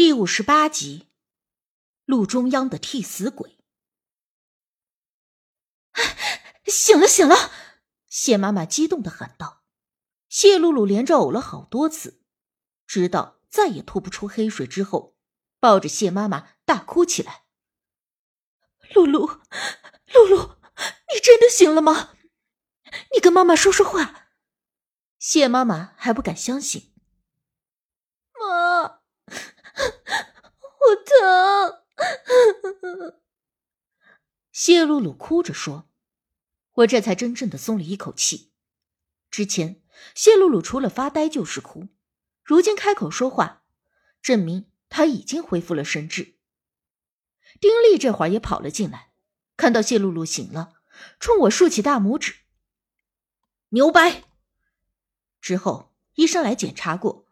第五十八集，路中央的替死鬼。醒了，醒了！谢妈妈激动的喊道。谢露露连着呕了好多次，直到再也吐不出黑水之后，抱着谢妈妈大哭起来。露露，露露，你真的醒了吗？你跟妈妈说说话。谢妈妈还不敢相信。妈。我疼，谢露露哭着说：“我这才真正的松了一口气。之前谢露露除了发呆就是哭，如今开口说话，证明她已经恢复了神智。”丁力这会儿也跑了进来，看到谢露露醒了，冲我竖起大拇指：“牛掰！”之后医生来检查过。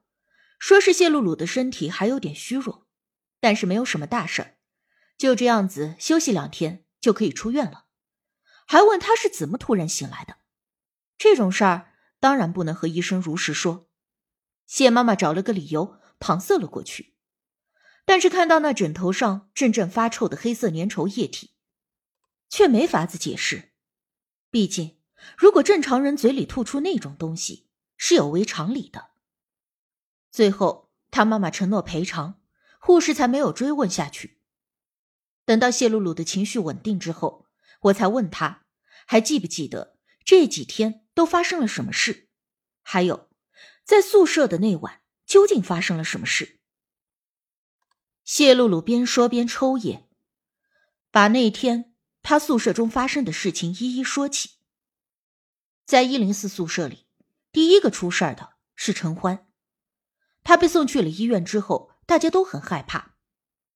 说是谢露露的身体还有点虚弱，但是没有什么大事儿，就这样子休息两天就可以出院了。还问他是怎么突然醒来的，这种事儿当然不能和医生如实说。谢妈妈找了个理由搪塞了过去，但是看到那枕头上阵阵发臭的黑色粘稠液体，却没法子解释。毕竟，如果正常人嘴里吐出那种东西，是有违常理的。最后，他妈妈承诺赔偿，护士才没有追问下去。等到谢露露的情绪稳定之后，我才问她还记不记得这几天都发生了什么事，还有在宿舍的那晚究竟发生了什么事。谢露露边说边抽烟，把那天她宿舍中发生的事情一一说起。在一零四宿舍里，第一个出事的是陈欢。他被送去了医院之后，大家都很害怕，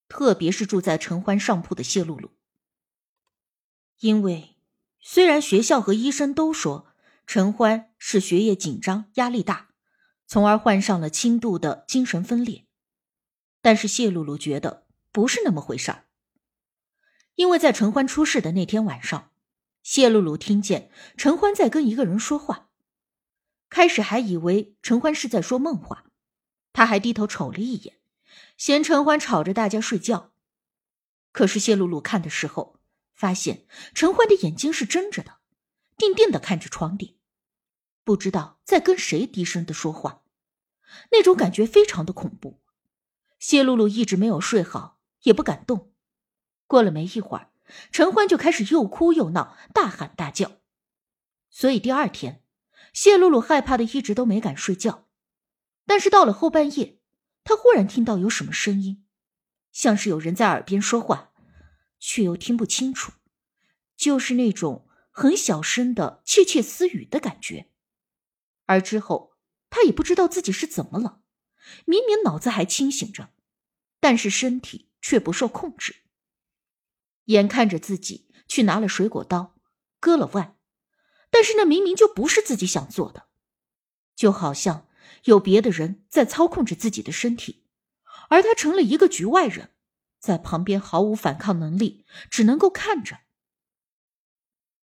特别是住在陈欢上铺的谢露露。因为虽然学校和医生都说陈欢是学业紧张、压力大，从而患上了轻度的精神分裂，但是谢露露觉得不是那么回事儿。因为在陈欢出事的那天晚上，谢露露听见陈欢在跟一个人说话，开始还以为陈欢是在说梦话。他还低头瞅了一眼，嫌陈欢吵着大家睡觉。可是谢露露看的时候，发现陈欢的眼睛是睁着的，定定的看着床底，不知道在跟谁低声的说话，那种感觉非常的恐怖。谢露露一直没有睡好，也不敢动。过了没一会儿，陈欢就开始又哭又闹，大喊大叫。所以第二天，谢露露害怕的一直都没敢睡觉。但是到了后半夜，他忽然听到有什么声音，像是有人在耳边说话，却又听不清楚，就是那种很小声的窃窃私语的感觉。而之后，他也不知道自己是怎么了，明明脑子还清醒着，但是身体却不受控制。眼看着自己去拿了水果刀，割了腕，但是那明明就不是自己想做的，就好像……有别的人在操控着自己的身体，而他成了一个局外人，在旁边毫无反抗能力，只能够看着。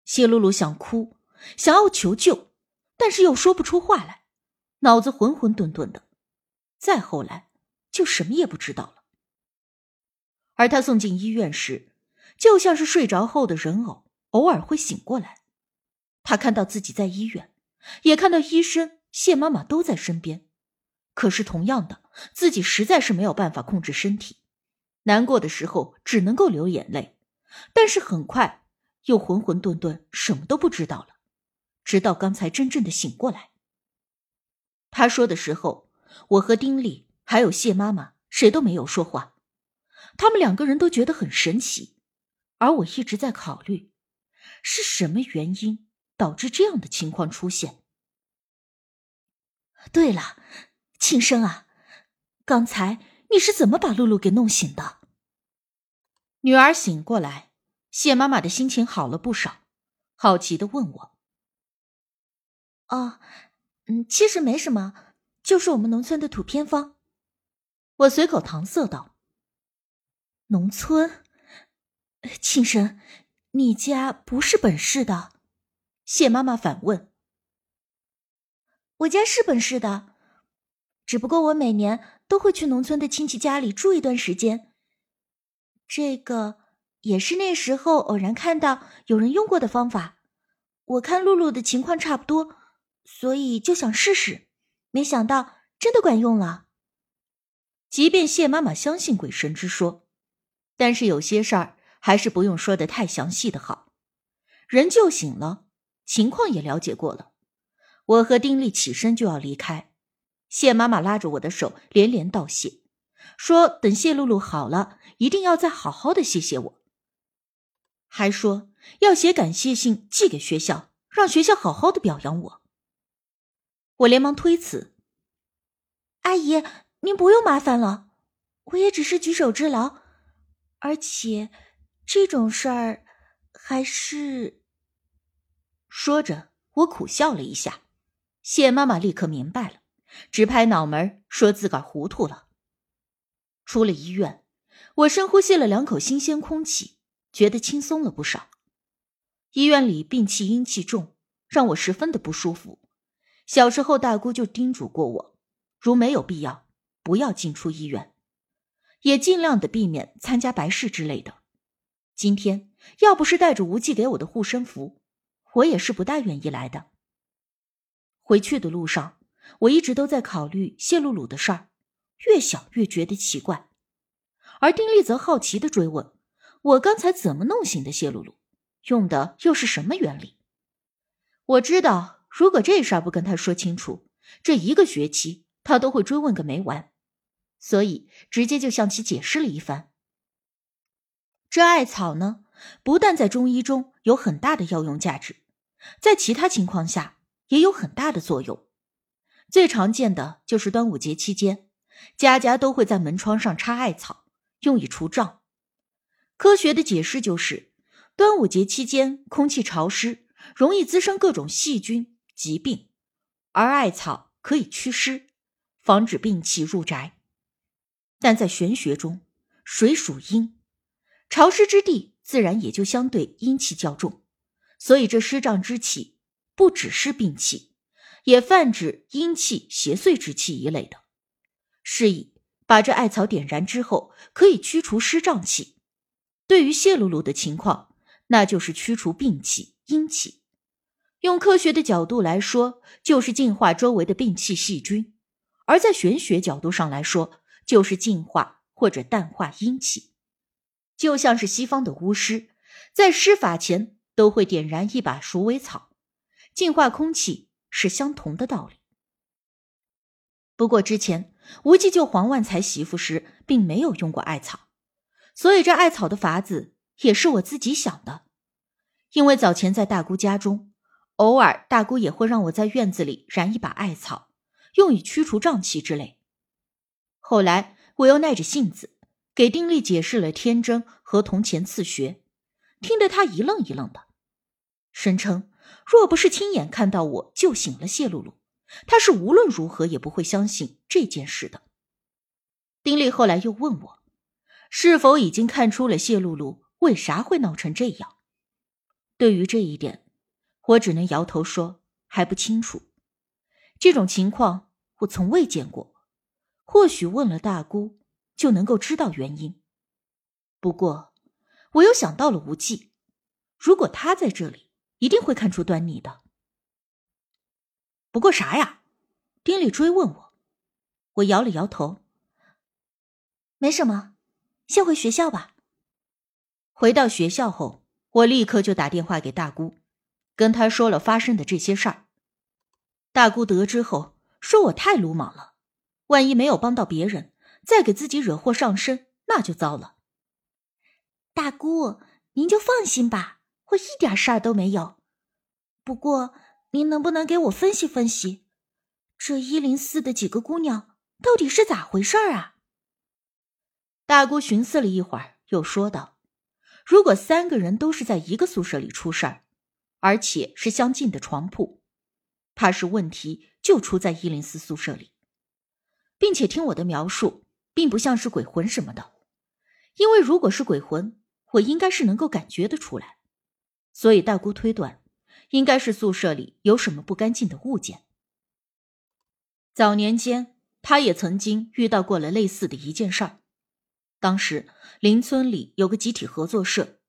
谢露露想哭，想要求救，但是又说不出话来，脑子浑浑沌沌的。再后来，就什么也不知道了。而他送进医院时，就像是睡着后的人偶，偶尔会醒过来。他看到自己在医院，也看到医生。谢妈妈都在身边，可是同样的，自己实在是没有办法控制身体，难过的时候只能够流眼泪，但是很快又浑浑沌沌，什么都不知道了。直到刚才真正的醒过来，他说的时候，我和丁力还有谢妈妈谁都没有说话，他们两个人都觉得很神奇，而我一直在考虑，是什么原因导致这样的情况出现。对了，庆生啊，刚才你是怎么把露露给弄醒的？女儿醒过来，谢妈妈的心情好了不少，好奇的问我：“哦，嗯，其实没什么，就是我们农村的土偏方。”我随口搪塞道：“农村？庆生，你家不是本市的？”谢妈妈反问。我家是本市的，只不过我每年都会去农村的亲戚家里住一段时间。这个也是那时候偶然看到有人用过的方法。我看露露的情况差不多，所以就想试试。没想到真的管用了。即便谢妈妈相信鬼神之说，但是有些事儿还是不用说的太详细的好。人救醒了，情况也了解过了。我和丁力起身就要离开，谢妈妈拉着我的手，连连道谢，说等谢露露好了，一定要再好好的谢谢我，还说要写感谢信寄给学校，让学校好好的表扬我。我连忙推辞：“阿姨，您不用麻烦了，我也只是举手之劳，而且这种事儿。”还是，说着，我苦笑了一下。谢妈妈立刻明白了，直拍脑门说自个儿糊涂了。出了医院，我深呼吸了两口新鲜空气，觉得轻松了不少。医院里病气阴气重，让我十分的不舒服。小时候，大姑就叮嘱过我，如没有必要，不要进出医院，也尽量的避免参加白事之类的。今天要不是带着无忌给我的护身符，我也是不大愿意来的。回去的路上，我一直都在考虑谢露露的事儿，越想越觉得奇怪。而丁力则好奇的追问：“我刚才怎么弄醒的谢露露？用的又是什么原理？”我知道，如果这事儿不跟他说清楚，这一个学期他都会追问个没完，所以直接就向其解释了一番。这艾草呢，不但在中医中有很大的药用价值，在其他情况下也有很大的作用。最常见的就是端午节期间，家家都会在门窗上插艾草，用以除瘴。科学的解释就是，端午节期间空气潮湿，容易滋生各种细菌疾病，而艾草可以祛湿，防止病气入宅。但在玄学中，水属阴。潮湿之地自然也就相对阴气较重，所以这湿胀之气不只是病气，也泛指阴气邪祟之气一类的。是以把这艾草点燃之后，可以驱除湿胀气。对于谢露露的情况，那就是驱除病气阴气。用科学的角度来说，就是净化周围的病气细菌；而在玄学角度上来说，就是净化或者淡化阴气。就像是西方的巫师，在施法前都会点燃一把鼠尾草，净化空气是相同的道理。不过之前无忌救黄万才媳妇时，并没有用过艾草，所以这艾草的法子也是我自己想的。因为早前在大姑家中，偶尔大姑也会让我在院子里燃一把艾草，用以驱除瘴气之类。后来我又耐着性子。给丁力解释了天真和铜钱刺穴，听得他一愣一愣的，声称若不是亲眼看到我救醒了谢露露，他是无论如何也不会相信这件事的。丁力后来又问我，是否已经看出了谢露露为啥会闹成这样？对于这一点，我只能摇头说还不清楚。这种情况我从未见过，或许问了大姑。就能够知道原因。不过，我又想到了无忌，如果他在这里，一定会看出端倪的。不过啥呀？丁力追问我，我摇了摇头，没什么，先回学校吧。回到学校后，我立刻就打电话给大姑，跟她说了发生的这些事儿。大姑得知后，说我太鲁莽了，万一没有帮到别人。再给自己惹祸上身，那就糟了。大姑，您就放心吧，我一点事儿都没有。不过，您能不能给我分析分析，这一零四的几个姑娘到底是咋回事儿啊？大姑寻思了一会儿，又说道：“如果三个人都是在一个宿舍里出事儿，而且是相近的床铺，怕是问题就出在一零四宿舍里，并且听我的描述。”并不像是鬼魂什么的，因为如果是鬼魂，我应该是能够感觉得出来。所以大姑推断，应该是宿舍里有什么不干净的物件。早年间，他也曾经遇到过了类似的一件事儿。当时邻村里有个集体合作社，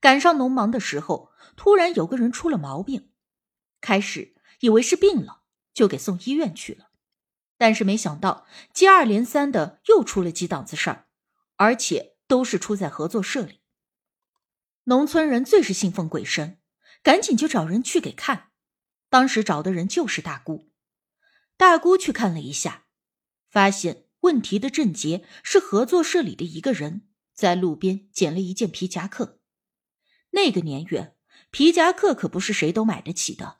赶上农忙的时候，突然有个人出了毛病。开始以为是病了，就给送医院去了。但是没想到接二连三的又出了几档子事儿，而且都是出在合作社里。农村人最是信奉鬼神，赶紧就找人去给看。当时找的人就是大姑。大姑去看了一下，发现问题的症结是合作社里的一个人在路边捡了一件皮夹克。那个年月，皮夹克可不是谁都买得起的，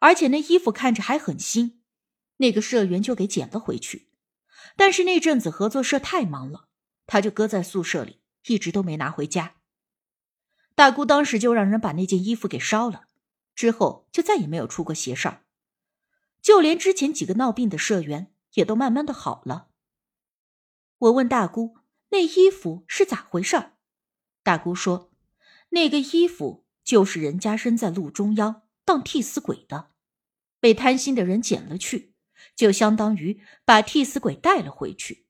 而且那衣服看着还很新。那个社员就给捡了回去，但是那阵子合作社太忙了，他就搁在宿舍里，一直都没拿回家。大姑当时就让人把那件衣服给烧了，之后就再也没有出过邪事儿。就连之前几个闹病的社员也都慢慢的好了。我问大姑：“那衣服是咋回事？”大姑说：“那个衣服就是人家扔在路中央当替死鬼的，被贪心的人捡了去，就相当于把替死鬼带了回去。